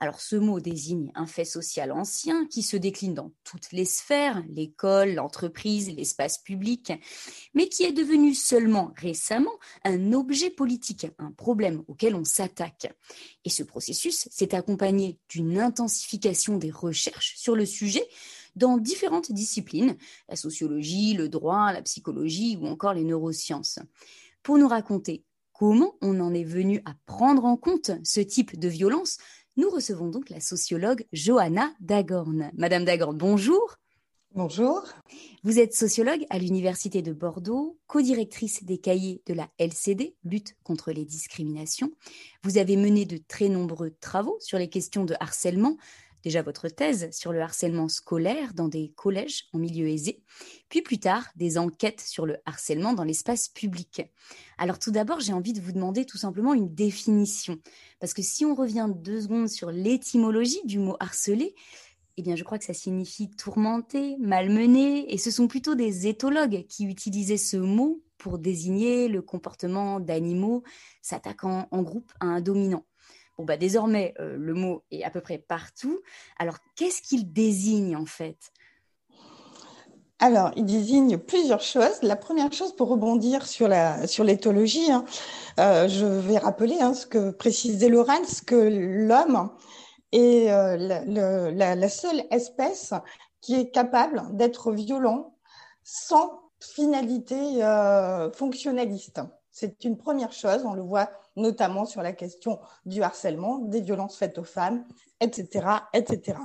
Alors ce mot désigne un fait social ancien qui se décline dans toutes les sphères, l'école, l'entreprise, l'espace public, mais qui est devenu seulement récemment un objet politique, un problème auquel on s'attaque. Et ce processus s'est accompagné d'une intensification des recherches sur le sujet dans différentes disciplines, la sociologie, le droit, la psychologie ou encore les neurosciences. Pour nous raconter comment on en est venu à prendre en compte ce type de violence, nous recevons donc la sociologue Johanna Dagorn. Madame Dagorn, bonjour. Bonjour. Vous êtes sociologue à l'Université de Bordeaux, co-directrice des cahiers de la LCD, lutte contre les discriminations. Vous avez mené de très nombreux travaux sur les questions de harcèlement, déjà votre thèse sur le harcèlement scolaire dans des collèges en milieu aisé, puis plus tard des enquêtes sur le harcèlement dans l'espace public. Alors tout d'abord, j'ai envie de vous demander tout simplement une définition, parce que si on revient deux secondes sur l'étymologie du mot harceler, eh bien, je crois que ça signifie tourmenter, malmener, et ce sont plutôt des éthologues qui utilisaient ce mot pour désigner le comportement d'animaux s'attaquant en groupe à un dominant. Bon, bah, désormais, euh, le mot est à peu près partout. Alors, qu'est-ce qu'il désigne en fait? Alors, il désigne plusieurs choses. La première chose, pour rebondir sur la sur l'éthologie, hein, euh, je vais rappeler hein, ce que précisait Lorenz, que l'homme est euh, la, seule espèce qui est capable d'être violent sans finalité fonctionnaliste. C'est une première chose, on le voit notamment sur la question du harcèlement, des violences faites aux femmes, etc. etc.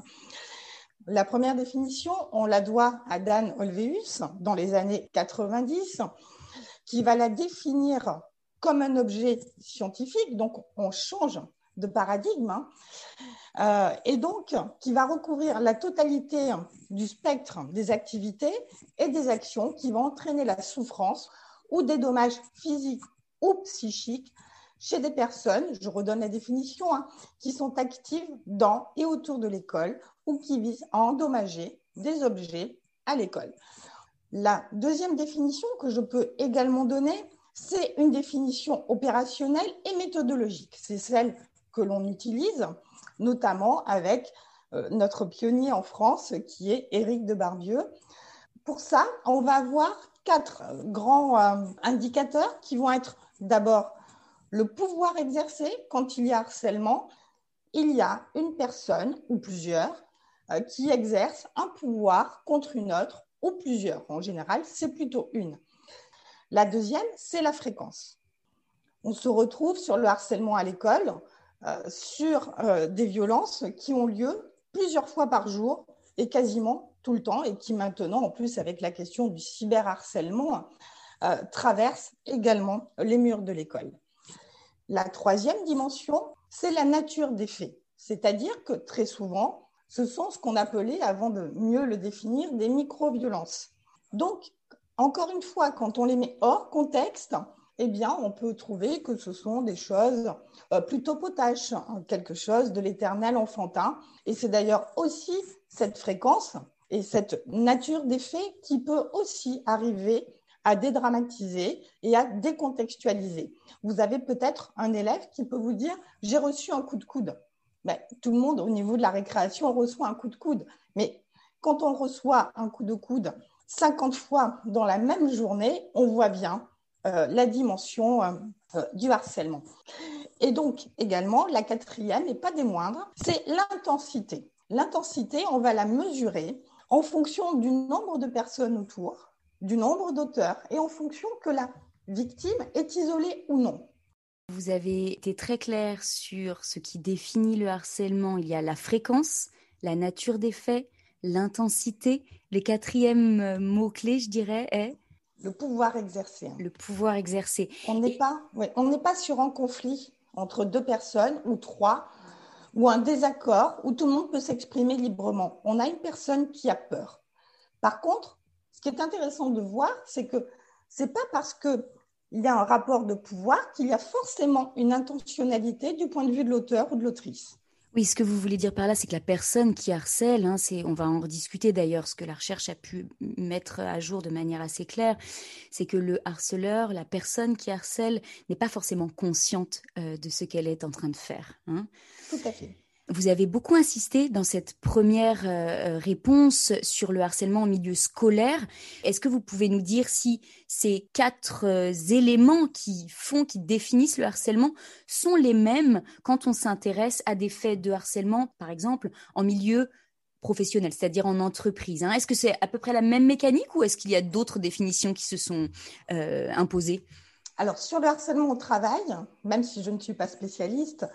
La première définition, on la doit à Dan Olveus dans les années 90, qui va la définir comme un objet scientifique, donc on change de paradigme, hein. euh, et donc qui va recouvrir la totalité du spectre des activités et des actions qui vont entraîner la souffrance ou des dommages physiques ou psychiques chez des personnes, je redonne la définition, hein, qui sont actives dans et autour de l'école ou qui visent à endommager des objets à l'école. La deuxième définition que je peux également donner, c'est une définition opérationnelle et méthodologique. C'est celle que l'on utilise notamment avec euh, notre pionnier en France qui est Éric de Barbieux. Pour ça, on va avoir quatre grands euh, indicateurs qui vont être d'abord le pouvoir exercé quand il y a harcèlement. Il y a une personne ou plusieurs euh, qui exercent un pouvoir contre une autre ou plusieurs. En général, c'est plutôt une. La deuxième, c'est la fréquence. On se retrouve sur le harcèlement à l'école, euh, sur des violences qui ont lieu plusieurs fois par jour et quasiment tout le temps et qui maintenant, en plus avec la question du cyberharcèlement, euh, traverse également les murs de l'école. La troisième dimension, c'est la nature des faits. C'est-à-dire que très souvent, ce sont ce qu'on appelait, avant de mieux le définir, des micro-violences. Donc, encore une fois, quand on les met hors contexte, eh bien, on peut trouver que ce sont des choses euh, plutôt potaches, hein, quelque chose de l'éternel enfantin. Et c'est d'ailleurs aussi cette fréquence et cette nature des faits qui peut aussi arriver à dédramatiser et à décontextualiser. Vous avez peut-être un élève qui peut vous dire j'ai reçu un coup de coude. Ben, tout le monde au niveau de la récréation reçoit un coup de coude, mais quand on reçoit un coup de coude 50 fois dans la même journée, on voit bien euh, la dimension euh, euh, du harcèlement. Et donc également, la quatrième, et pas des moindres, c'est l'intensité. L'intensité, on va la mesurer en fonction du nombre de personnes autour, du nombre d'auteurs et en fonction que la victime est isolée ou non. Vous avez été très clair sur ce qui définit le harcèlement. Il y a la fréquence, la nature des faits, l'intensité. Le quatrième mot-clé, je dirais, est le pouvoir exercé. Le pouvoir exercé. On n'est pas, on n'est pas sur un conflit entre deux personnes ou trois ou un désaccord où tout le monde peut s'exprimer librement. On a une personne qui a peur. Par contre, ce qui est intéressant de voir, c'est que c'est pas parce que il y a un rapport de pouvoir, qu'il y a forcément une intentionnalité du point de vue de l'auteur ou de l'autrice. Oui, ce que vous voulez dire par là, c'est que la personne qui harcèle, hein, c'est, on va en rediscuter d'ailleurs, ce que la recherche a pu mettre à jour de manière assez claire, c'est que le harceleur, la personne qui harcèle, n'est pas forcément consciente euh, de ce qu'elle est en train de faire. Hein. Tout à fait. Vous avez beaucoup insisté dans cette première euh, réponse sur le harcèlement en milieu scolaire. Est-ce que vous pouvez nous dire si ces quatre euh, éléments qui font, qui définissent le harcèlement sont les mêmes quand on s'intéresse à des faits de harcèlement, par exemple, en milieu professionnel, c'est-à-dire en entreprise hein? Est-ce que c'est à peu près la même mécanique ou est-ce qu'il y a d'autres définitions qui se sont euh, imposées? Alors, sur le harcèlement au travail, même si je ne suis pas spécialiste,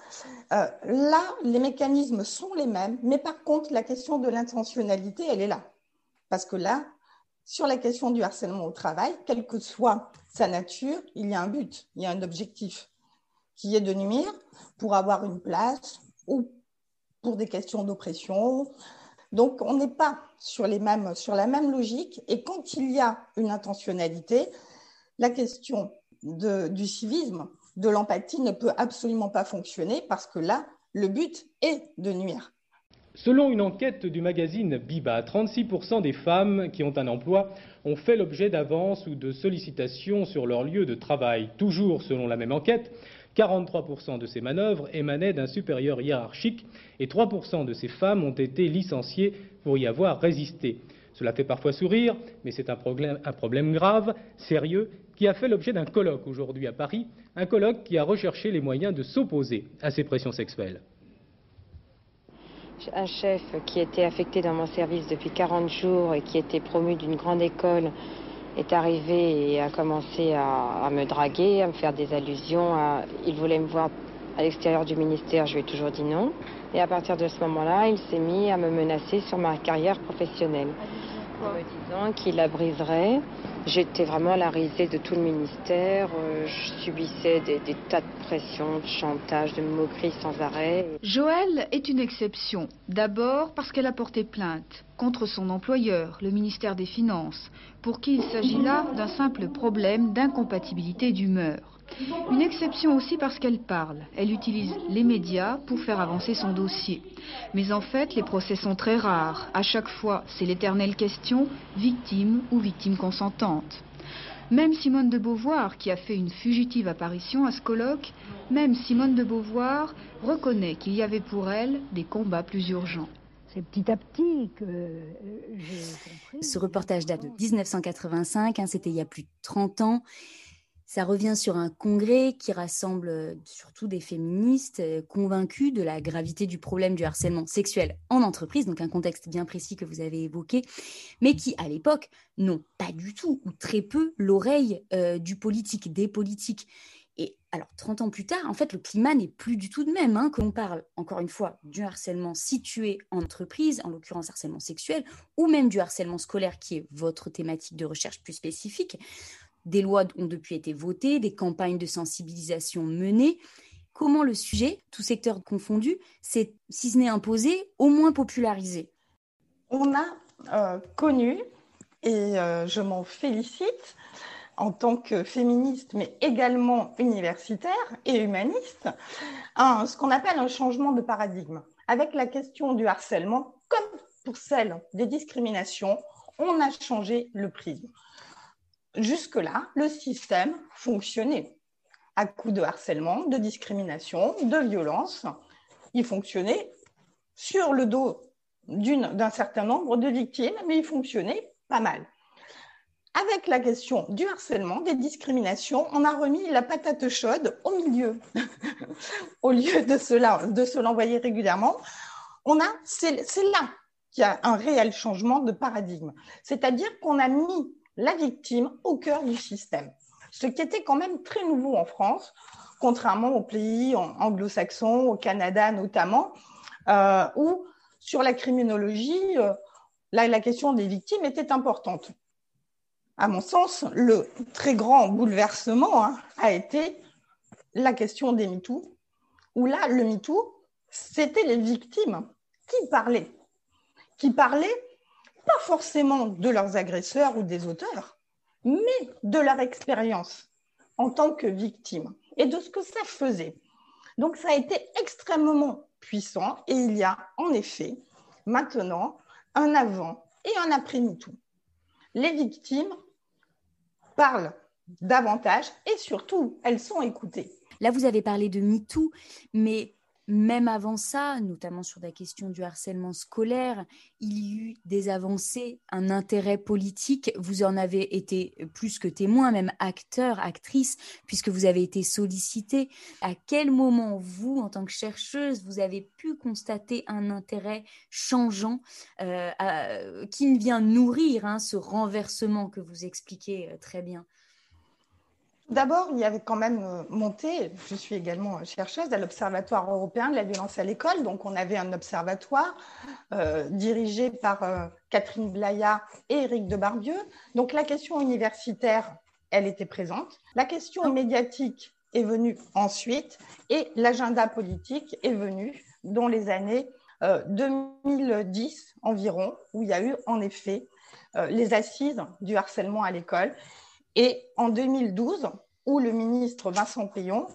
euh, là, les mécanismes sont les mêmes, mais par contre, la question de l'intentionnalité, elle est là. Parce que là, sur la question du harcèlement au travail, quelle que soit sa nature, il y a un but, il y a un objectif, qui est de nuire pour avoir une place ou pour des questions d'oppression. Donc, on n'est pas sur, les mêmes, sur la même logique. Et quand il y a une intentionnalité, la question du civisme, de l'empathie ne peut absolument pas fonctionner parce que là, le but est de nuire. Selon une enquête du magazine Biba, 36% des femmes qui ont un emploi ont fait l'objet d'avances ou de sollicitations sur leur lieu de travail. Toujours selon la même enquête, 43% de ces manœuvres émanaient d'un supérieur hiérarchique et 3% de ces femmes ont été licenciées pour y avoir résisté. Cela fait parfois sourire, mais c'est un problème, grave, sérieux, qui a fait l'objet d'un colloque aujourd'hui à Paris, un colloque qui a recherché les moyens de s'opposer à ces pressions sexuelles. Un chef qui était affecté dans mon service depuis 40 jours et qui était promu d'une grande école est arrivé et a commencé à, me draguer, à me faire des allusions. il voulait me voir à l'extérieur du ministère, je lui ai toujours dit non. Et à partir de ce moment-là, il s'est mis à me menacer sur ma carrière professionnelle en me disant qu'il la briserait J'étais vraiment la risée de tout le ministère. Euh, je subissais des, tas de pressions, de chantage, de moqueries sans arrêt. Joëlle est une exception. D'abord parce qu'elle a porté plainte contre son employeur, le ministère des Finances, pour qui il s'agit là d'un simple problème d'incompatibilité d'humeur. Une exception aussi parce qu'elle parle. Elle utilise les médias pour faire avancer son dossier. Mais en fait, les procès sont très rares. À chaque fois, c'est l'éternelle question, victime ou victime consentante. Même Simone de Beauvoir, qui a fait une fugitive apparition à ce colloque, même Simone de Beauvoir reconnaît qu'il y avait pour elle des combats plus urgents. C'est petit à petit que euh, j'ai compris. Ce reportage date de 1985, hein, c'était il y a plus de 30 ans. Ça revient sur un congrès qui rassemble euh, surtout des féministes euh, convaincus de la gravité du problème du harcèlement sexuel en entreprise, donc un contexte bien précis que vous avez évoqué, mais qui, à l'époque, n'ont pas du tout ou très peu l'oreille euh, du politique, des politiques. Et alors, 30 ans plus tard, en fait, le climat n'est plus du tout de même. Hein, qu'on parle, encore une fois, du harcèlement situé en entreprise, en l'occurrence harcèlement sexuel, ou même du harcèlement scolaire, qui est votre thématique de recherche plus spécifique. Des lois ont depuis été votées, des campagnes de sensibilisation menées. Comment le sujet, tout secteur confondu, s'est, si ce n'est imposé, au moins popularisé? On a euh, connu, et euh, je m'en félicite, en tant que féministe, mais également universitaire et humaniste, ce qu'on appelle un changement de paradigme. Avec la question du harcèlement, comme pour celle des discriminations, on a changé le prisme. Jusque-là, le système fonctionnait à coup de harcèlement, de discrimination, de violence. Il fonctionnait sur le dos d'un certain nombre de victimes, mais il fonctionnait pas mal. Avec la question du harcèlement, des discriminations, on a remis la patate chaude au milieu. au lieu de, cela, de se l'envoyer régulièrement, c'est là qu'il y a un réel changement de paradigme. C'est-à-dire qu'on a mis la victime au cœur du système. Ce qui était quand même très nouveau en France, contrairement aux pays anglo-saxons, au Canada notamment, euh, où sur la criminologie, euh, la question des victimes était importante. À mon sens, le très grand bouleversement hein, a été la question des MeToo, où là, le MeToo, c'était les victimes qui parlaient, qui parlaient pas forcément de leurs agresseurs ou des auteurs, mais de leur expérience. en tant que victime et de ce que ça faisait. Donc ça a été extrêmement puissant et il y a en effet maintenant un avant et un après MeToo. Les victimes parlent davantage et surtout, elles sont écoutées. Là, vous avez parlé de MeToo, mais même avant ça, notamment sur la question du harcèlement scolaire, il y a eu des avancées, un intérêt politique. Vous en avez été plus que témoin, même acteur, actrice, puisque vous avez été sollicité. À quel moment, vous, en tant que chercheuse, vous avez pu constater un intérêt changeant euh, qui vient nourrir hein, ce renversement que vous expliquez euh, très bien? D'abord, il y avait quand même euh, monté, je suis également chercheuse à l'Observatoire européen de la violence à l'école, donc on avait un observatoire euh, dirigé par euh, Catherine Blaya et Éric de Barbieux. Donc la question universitaire, elle était présente. La question médiatique est venue ensuite et l'agenda politique est venu dans les années 2010 environ, où il y a eu en effet les assises du harcèlement à l'école et en 2012, où le ministre Vincent Payon,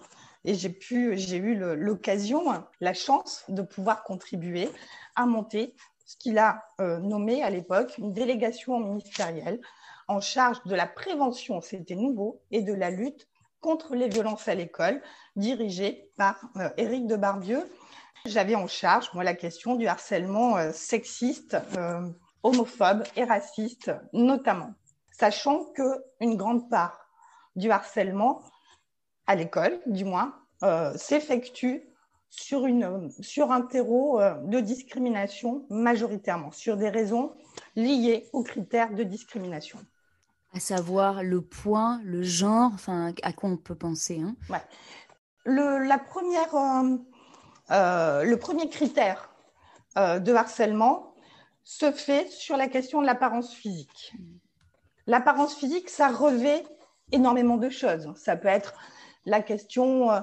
et j'ai eu l'occasion, la chance de pouvoir contribuer à monter ce qu'il a euh, nommé à l'époque une délégation ministérielle en charge de la prévention, c'était nouveau, et de la lutte contre les violences à l'école, dirigée par euh, Éric de Barbieux. J'avais en charge, moi, la question du harcèlement euh, sexiste, homophobe et raciste, notamment sachant qu'une grande part du harcèlement, à l'école du moins, euh, s'effectue sur, sur un terreau euh, de discrimination majoritairement, sur des raisons liées aux critères de discrimination. À savoir le poids, le genre, enfin, à quoi on peut penser hein le, la première, euh, le premier critère de harcèlement se fait sur la question de l'apparence physique. L'apparence physique, ça revêt énormément de choses. Ça peut être la question euh,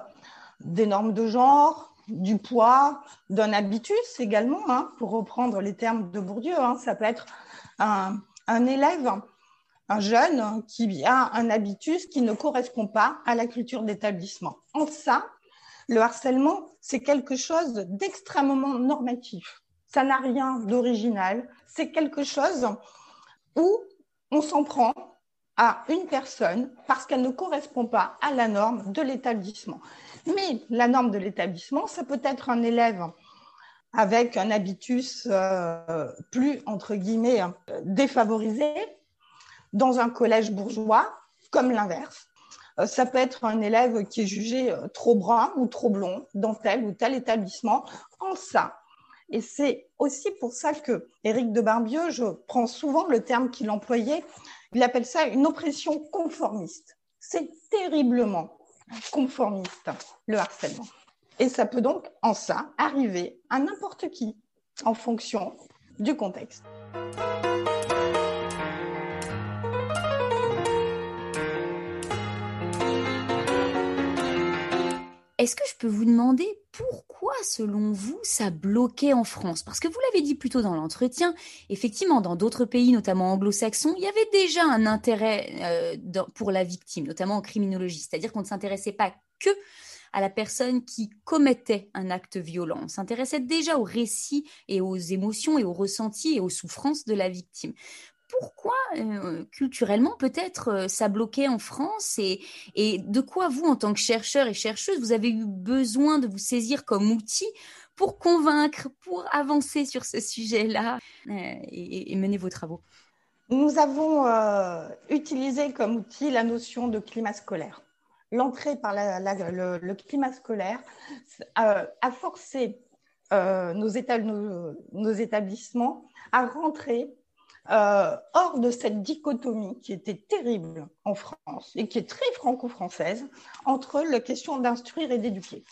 des normes de genre, du poids, d'un habitus également, hein, pour reprendre les termes de Bourdieu. Hein. Ça peut être un, élève, un jeune qui a un habitus qui ne correspond pas à la culture d'établissement. En ça, le harcèlement, c'est quelque chose d'extrêmement normatif. Ça n'a rien d'original. C'est quelque chose où on s'en prend à une personne parce qu'elle ne correspond pas à la norme de l'établissement. Mais la norme de l'établissement, ça peut être un élève avec un habitus euh, plus, entre guillemets, défavorisé dans un collège bourgeois, comme l'inverse. Euh, ça peut être un élève qui est jugé trop brun ou trop blond dans tel ou tel établissement. En ça, et c'est aussi pour ça que Éric de Barbieux, je prends souvent le terme qu'il employait, il appelle ça une oppression conformiste. C'est terriblement conformiste, le harcèlement. Et ça peut donc, en ça, arriver à n'importe qui, en fonction du contexte. Est-ce que je peux vous demander pourquoi, selon vous, ça bloquait en France? Parce que vous l'avez dit plus tôt dans l'entretien, effectivement, dans d'autres pays, notamment anglo-saxons, il y avait déjà un intérêt euh, pour la victime, notamment en criminologie. C'est-à-dire qu'on ne s'intéressait pas que à la personne qui commettait un acte violent. On s'intéressait déjà aux récits et aux émotions et aux ressentis et aux souffrances de la victime pourquoi euh, culturellement peut-être euh, ça bloquait en France et, de quoi vous, en tant que chercheur et chercheuse, vous avez eu besoin de vous saisir comme outil pour convaincre, pour avancer sur ce sujet-là euh, et, mener vos travaux? Nous avons utilisé comme outil la notion de climat scolaire. L'entrée par le, climat scolaire a forcé nos établissements à rentrer euh, hors de cette dichotomie qui était terrible en France et qui est très franco-française entre la question d'instruire et d'éduquer.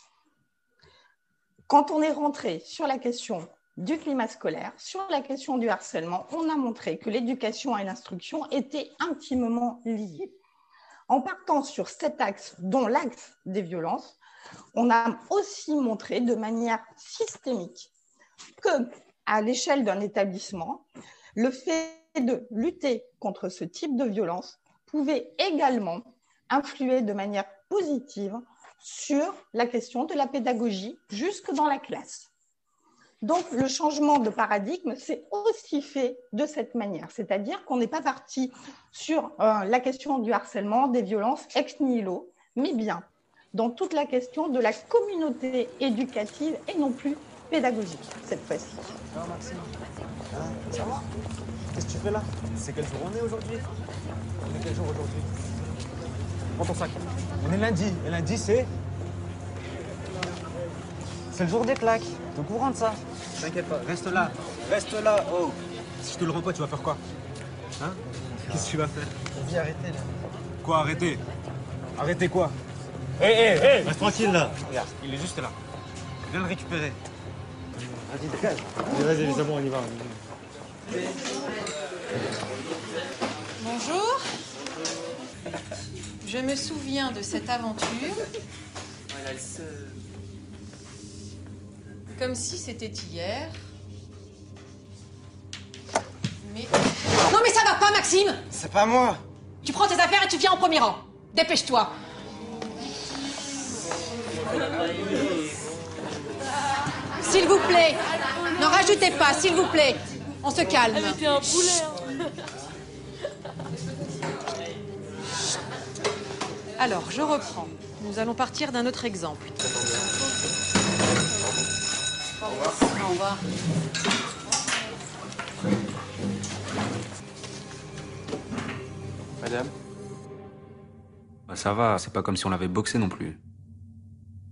Quand on est rentré sur la question du climat scolaire, sur la question du harcèlement, on a montré que l'éducation et l'instruction étaient intimement liées. En partant sur cet axe, dont l'axe des violences, on a aussi montré de manière systémique que, à l'échelle d'un établissement, le fait de lutter contre ce type de violence pouvait également influer de manière positive sur la question de la pédagogie jusque dans la classe. Donc, le changement de paradigme s'est aussi fait de cette manière, c'est-à-dire qu'on n'est pas parti sur euh, la question du harcèlement, des violences ex nihilo, mais bien dans toute la question de la communauté éducative et non plus pédagogique cette fois-ci. Ça va, Maxime hein, Ça va Qu'est-ce que tu fais là? C'est quel jour on est aujourd'hui? On est quel jour aujourd'hui? Prends ton sac. On est lundi. Et lundi, c'est C'est le jour des claques. T'es au courant de ça? T'inquiète pas, reste là. Reste là. Oh Si je te le rends pas, tu vas faire quoi? Hein? Qu'est-ce que tu vas faire? Vas-y, arrêtez là. Quoi, arrêter? Arrêter quoi? Hé, hé, hé Reste tranquille là. Regarde, il est juste là. Viens le récupérer. Vas-y, dégage. Vas-y, les amours, on y va. Bonjour. Je me souviens de cette aventure comme si c'était hier. Mais... Non mais ça va pas Maxime C'est pas moi Tu prends tes affaires et tu viens en premier rang. Dépêche-toi. S'il vous plaît, n'en rajoutez pas, s'il vous plaît. On se calme. un poulet. hein. Alors, je reprends. Nous allons partir d'un autre exemple. Au revoir. Madame Bah, ça va, c'est pas comme si on l'avait boxé non plus.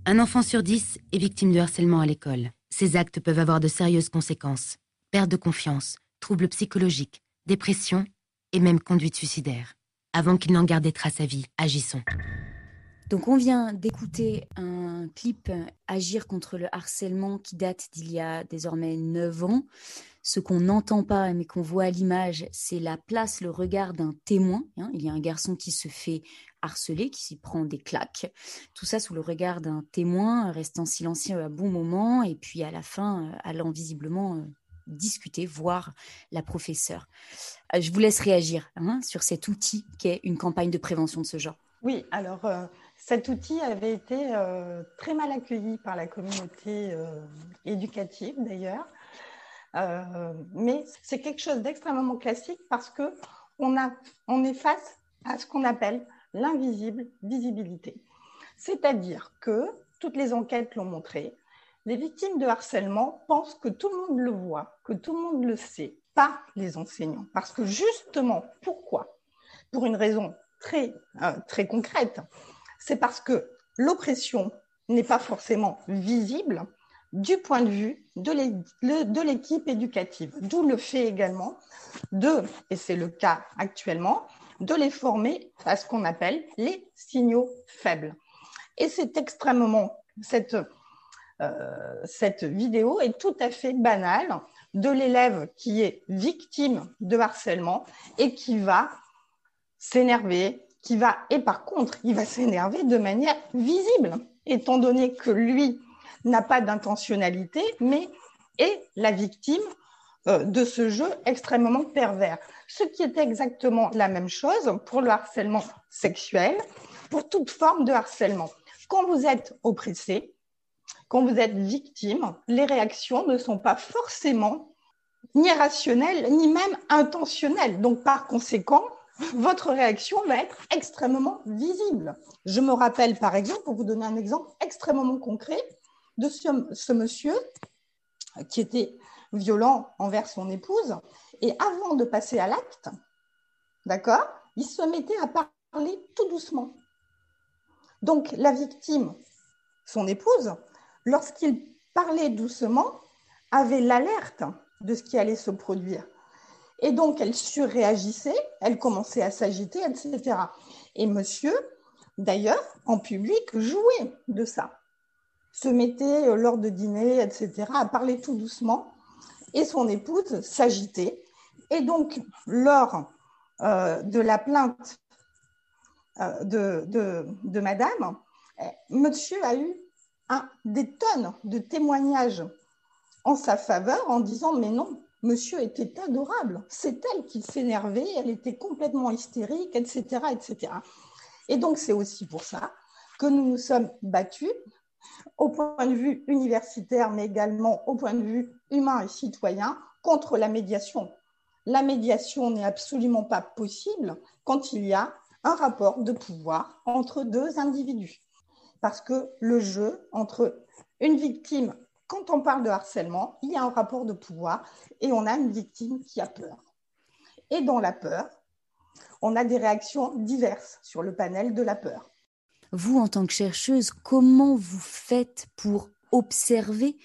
Un enfant sur dix est victime de harcèlement à l'école. Ces actes peuvent avoir de sérieuses conséquences. Perte de confiance, troubles psychologiques, dépression et même conduite suicidaire. Avant qu'il n'en garde des traces à vie, agissons. Donc on vient d'écouter un clip Agir contre le harcèlement qui date d'il y a désormais 9 ans. Ce qu'on n'entend pas mais qu'on voit à l'image, c'est la place, le regard d'un témoin. hein. Il y a un garçon qui se fait harceler, qui s'y prend des claques. Tout ça sous le regard d'un témoin, restant silencieux à bon moment et puis à la fin euh, allant visiblement euh, discuter, voir la professeure. Euh, Je vous laisse réagir hein, sur cet outil qu'est une campagne de prévention de ce genre. Oui, alors euh, cet outil avait été euh, très mal accueilli par la communauté euh, éducative d'ailleurs, Euh, mais c'est quelque chose d'extrêmement classique parce que on, a, on est face à ce qu'on appelle l'invisible visibilité. C'est-à-dire que toutes les enquêtes l'ont montré, les victimes de harcèlement pensent que tout le monde le voit, que tout le monde le sait, pas les enseignants. Parce que justement, pourquoi? Pour une raison très, euh, très concrète, c'est parce que l'oppression n'est pas forcément visible du point de vue de l'équipe éducative. D'où le fait également de, et c'est le cas actuellement, de les former à ce qu'on appelle les signaux faibles. Et c'est extrêmement, cette, euh, cette vidéo est tout à fait banale de l'élève qui est victime de harcèlement et qui va s'énerver, qui va, et par contre, il va s'énerver de manière visible, étant donné que lui n'a pas d'intentionnalité, mais est la victime de ce jeu extrêmement pervers. Ce qui est exactement la même chose pour le harcèlement sexuel, pour toute forme de harcèlement. Quand vous êtes oppressé, quand vous êtes victime, les réactions ne sont pas forcément ni rationnelles, ni même intentionnelles. Donc, par conséquent, votre réaction va être extrêmement visible. Je me rappelle, par exemple, pour vous donner un exemple extrêmement concret, de ce, ce monsieur qui était violent envers son épouse. Et avant de passer à l'acte, d'accord, il se mettait à parler tout doucement. Donc, la victime, son épouse, lorsqu'il parlait doucement, avait l'alerte de ce qui allait se produire. Et donc, elle surréagissait, elle commençait à s'agiter, etc. Et monsieur, d'ailleurs, en public, jouait de ça. Se mettait euh, lors de dîner, etc., à parler tout doucement. Et son épouse s'agitait. Et donc, lors euh, de la plainte euh, de, madame, eh, monsieur a eu des tonnes de témoignages en sa faveur en disant mais non, monsieur était adorable, c'est elle qui s'énervait, elle était complètement hystérique, etc., etc. Et donc, c'est aussi pour ça que nous nous sommes battus au point de vue universitaire, mais également au point de vue humain et citoyen, contre la médiation. La médiation n'est absolument pas possible quand il y a un rapport de pouvoir entre deux individus. Parce que le jeu entre une victime, quand on parle de harcèlement, il y a un rapport de pouvoir et on a une victime qui a peur. Et dans la peur, on a des réactions diverses sur le panel de la peur. Vous, en tant que chercheuse, comment vous faites pour observer,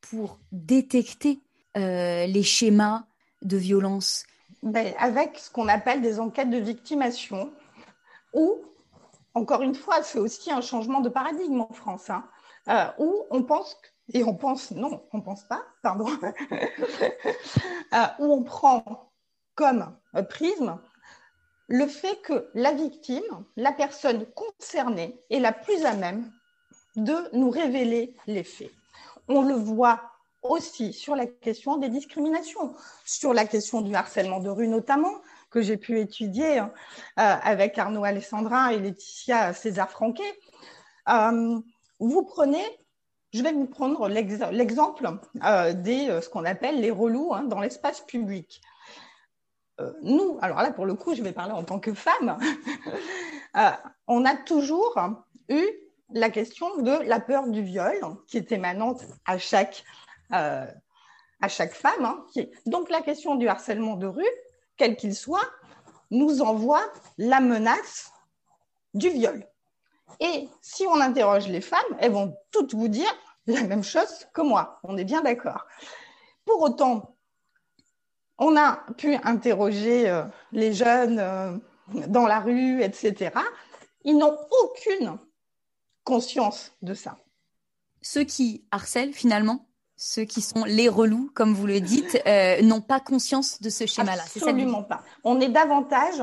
pour détecter euh, les schémas de violence? Ben, Avec ce qu'on appelle des enquêtes de victimation, où, encore une fois, c'est aussi un changement de paradigme en France, hein, euh, où on pense, et on pense, non, on pense pas, pardon, euh, où on prend comme prisme le fait que la victime, la personne concernée, est la plus à même de nous révéler les faits. On le voit aussi sur la question des discriminations, sur la question du harcèlement de rue notamment, que j'ai pu étudier euh, avec Arnaud Alessandrin et Laetitia César-Franquet. Euh, vous prenez, je vais vous prendre l'exemple euh, des ce qu'on appelle les relous hein, dans l'espace public. Euh, nous, alors là pour le coup, je vais parler en tant que femme, euh, on a toujours eu la question de la peur du viol qui est émanante à chaque, euh, à chaque femme. Hein, donc la question du harcèlement de rue, quel qu'il soit, nous envoie la menace du viol. Et si on interroge les femmes, elles vont toutes vous dire la même chose que moi. On est bien d'accord. Pour autant, on a pu interroger euh, les jeunes euh, dans la rue, etc. Ils n'ont aucune conscience de ça. Ceux qui harcèlent finalement, ceux qui sont les relous, comme vous le dites, euh, n'ont pas conscience de ce schéma-là. Absolument pas. On est davantage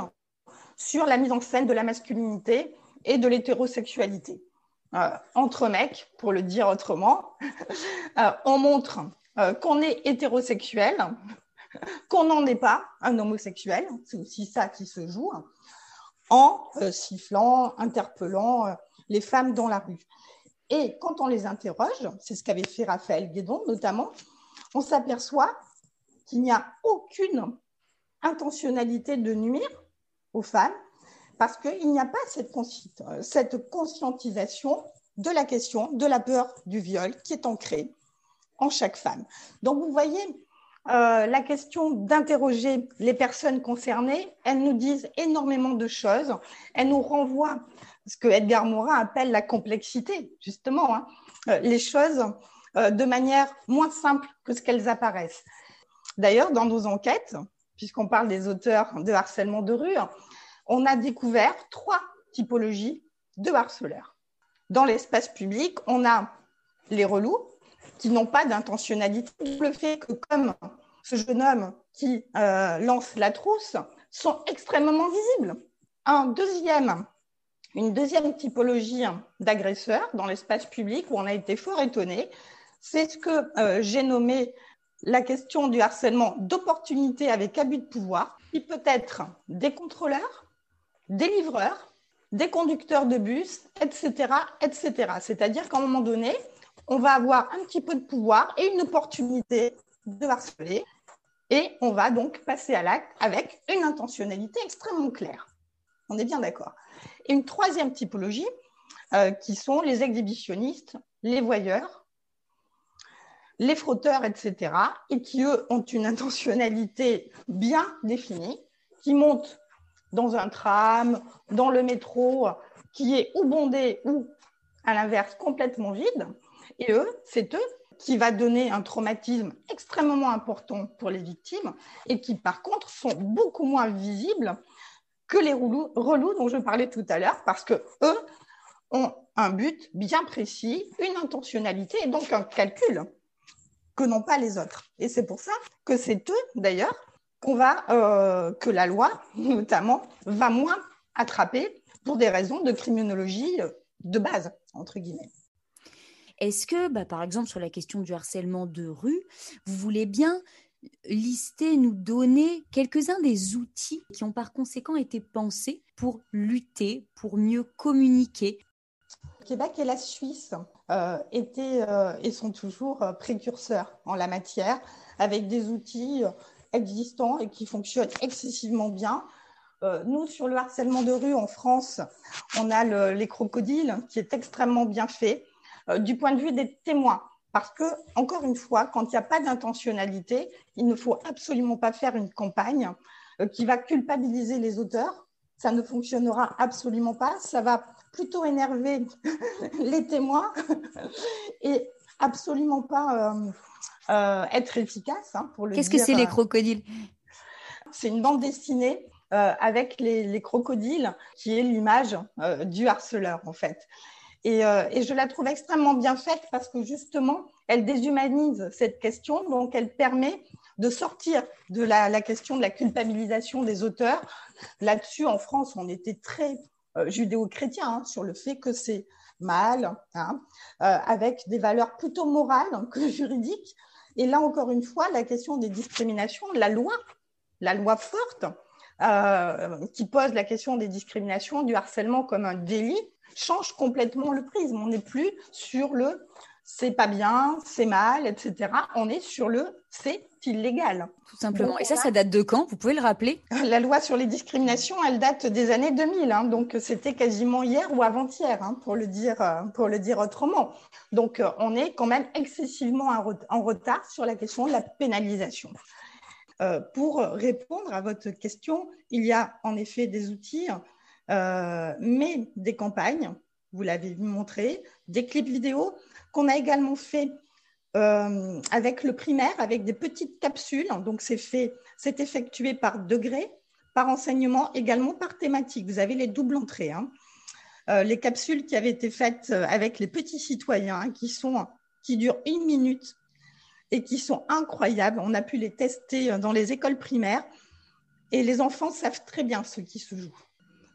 sur la mise en scène de la masculinité et de l'hétérosexualité. entre mecs, pour le dire autrement, on montre qu'on est hétérosexuel, qu'on n'en est pas un homosexuel, c'est aussi ça qui se joue, en euh, sifflant, interpellant euh, les femmes dans la rue. Et quand on les interroge, c'est ce qu'avait fait Raphaël Guédon notamment, on s'aperçoit qu'il n'y a aucune intentionnalité de nuire aux femmes parce qu'il n'y a pas cette, cette conscientisation de la question de la peur du viol qui est ancrée en chaque femme. Donc vous voyez, euh, la question d'interroger les personnes concernées, elles nous disent énormément de choses. Elles nous renvoient ce que Edgar Morin appelle la complexité, justement, hein. euh, les choses euh, de manière moins simple que ce qu'elles apparaissent. D'ailleurs, dans nos enquêtes, puisqu'on parle des auteurs de harcèlement de rue, on a découvert trois typologies de harceleurs. Dans l'espace public, on a les relous, qui n'ont pas d'intentionnalité. Le fait que, comme ce jeune homme qui euh, lance la trousse, sont extrêmement visibles. Un deuxième, une deuxième typologie d'agresseurs dans l'espace public où on a été fort étonné, c'est ce que euh, j'ai nommé la question du harcèlement d'opportunité avec abus de pouvoir, qui peut être des contrôleurs, des livreurs, des conducteurs de bus, etc., etc. C'est-à-dire qu'à un moment donné, on va avoir un petit peu de pouvoir et une opportunité de harceler. Et on va donc passer à l'acte avec une intentionnalité extrêmement claire. On est bien d'accord. Et une troisième typologie, euh, qui sont les exhibitionnistes, les voyeurs, les frotteurs, etc., et qui, eux, ont une intentionnalité bien définie, qui montent dans un tram, dans le métro, qui est ou bondé ou, à l'inverse, complètement vide, et eux, c'est eux qui va donner un traumatisme extrêmement important pour les victimes et qui, par contre, sont beaucoup moins visibles que les relous, dont je parlais tout à l'heure parce que eux ont un but bien précis, une intentionnalité et donc un calcul que n'ont pas les autres. Et c'est pour ça que c'est eux, d'ailleurs, euh, que la loi, notamment, va moins attraper pour des raisons de criminologie de base, entre guillemets. Est-ce que, bah, par exemple, sur la question du harcèlement de rue, vous voulez bien lister, nous donner quelques-uns des outils qui ont par conséquent été pensés pour lutter, pour mieux communiquer? Québec et la Suisse euh, étaient euh, et sont toujours euh, précurseurs en la matière, avec des outils existants et qui fonctionnent excessivement bien. nous, sur le harcèlement de rue en France, on a le, les crocodiles qui est extrêmement bien fait du point de vue des témoins. Parce que, encore une fois, quand il n'y a pas d'intentionnalité, il ne faut absolument pas faire une campagne qui va culpabiliser les auteurs. Ça ne fonctionnera absolument pas. Ça va plutôt énerver les témoins et absolument pas euh, euh, être efficace hein, pour le Qu'est-ce que c'est les euh, crocodiles? C'est une bande dessinée avec les, crocodiles qui est l'image du harceleur en fait. Et, je la trouve extrêmement bien faite parce que justement, elle déshumanise cette question, donc elle permet de sortir de la, question de la culpabilisation des auteurs. Là-dessus, en France, on était très euh, judéo-chrétien hein, sur le fait que c'est mal, hein, euh, avec des valeurs plutôt morales que juridiques. Et là, encore une fois, la question des discriminations, la loi, la loi forte, euh, qui pose la question des discriminations, du harcèlement comme un délit, change complètement le prisme. On n'est plus sur le c'est pas bien, c'est mal, etc. On est sur le c'est illégal. Tout simplement. Et ça, ça date de quand? Vous pouvez le rappeler? La loi sur les discriminations, elle date des années 2000. Hein. donc, c'était quasiment hier ou avant-hier, hein, pour, le dire, euh, pour le dire autrement. Donc, euh, on est quand même excessivement en retard sur la question de la pénalisation. Euh, pour répondre à votre question, il y a en effet des outils, mais des campagnes, vous l'avez montré, des clips vidéo qu'on a également fait euh, avec le primaire, avec des petites capsules. Donc, c'est effectué par degré, par enseignement, également par thématique. Vous avez les doubles entrées. Hein. Euh, les capsules qui avaient été faites avec les petits citoyens, hein, qui, sont, qui durent une minute et qui sont incroyables. On a pu les tester dans les écoles primaires et les enfants savent très bien ce qui se joue.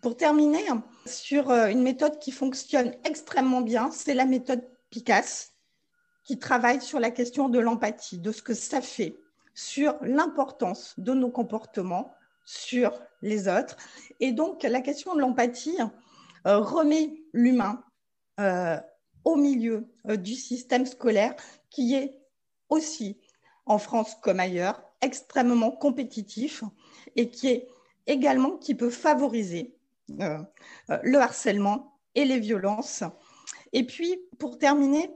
Pour terminer, sur euh, une méthode qui fonctionne extrêmement bien, c'est la méthode Picasse, qui travaille sur la question de l'empathie, de ce que ça fait, sur l'importance de nos comportements sur les autres. Et donc, la question de l'empathie euh, remet l'humain euh, au milieu du système scolaire qui est aussi, en France comme ailleurs, extrêmement compétitif et qui est également qui peut favoriser le harcèlement et les violences. Et puis, pour terminer,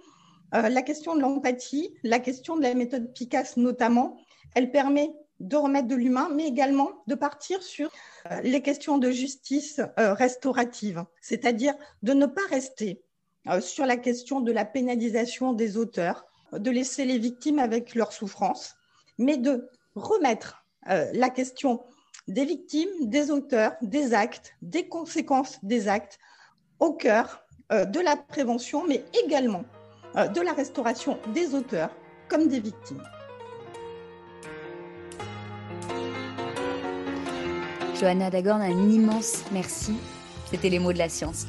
euh, la question de l'empathie, la question de la méthode Picasse notamment, elle permet de remettre de l'humain, mais également de partir sur euh, les questions de justice euh, restaurative, c'est-à-dire de ne pas rester sur la question de la pénalisation des auteurs, de laisser les victimes avec leurs souffrances, mais de remettre la question des victimes, des auteurs, des actes, des conséquences des actes au cœur euh, de la prévention, mais également euh, de la restauration des auteurs comme des victimes. Johanna Dagorn, un immense merci. C'était les mots de la science.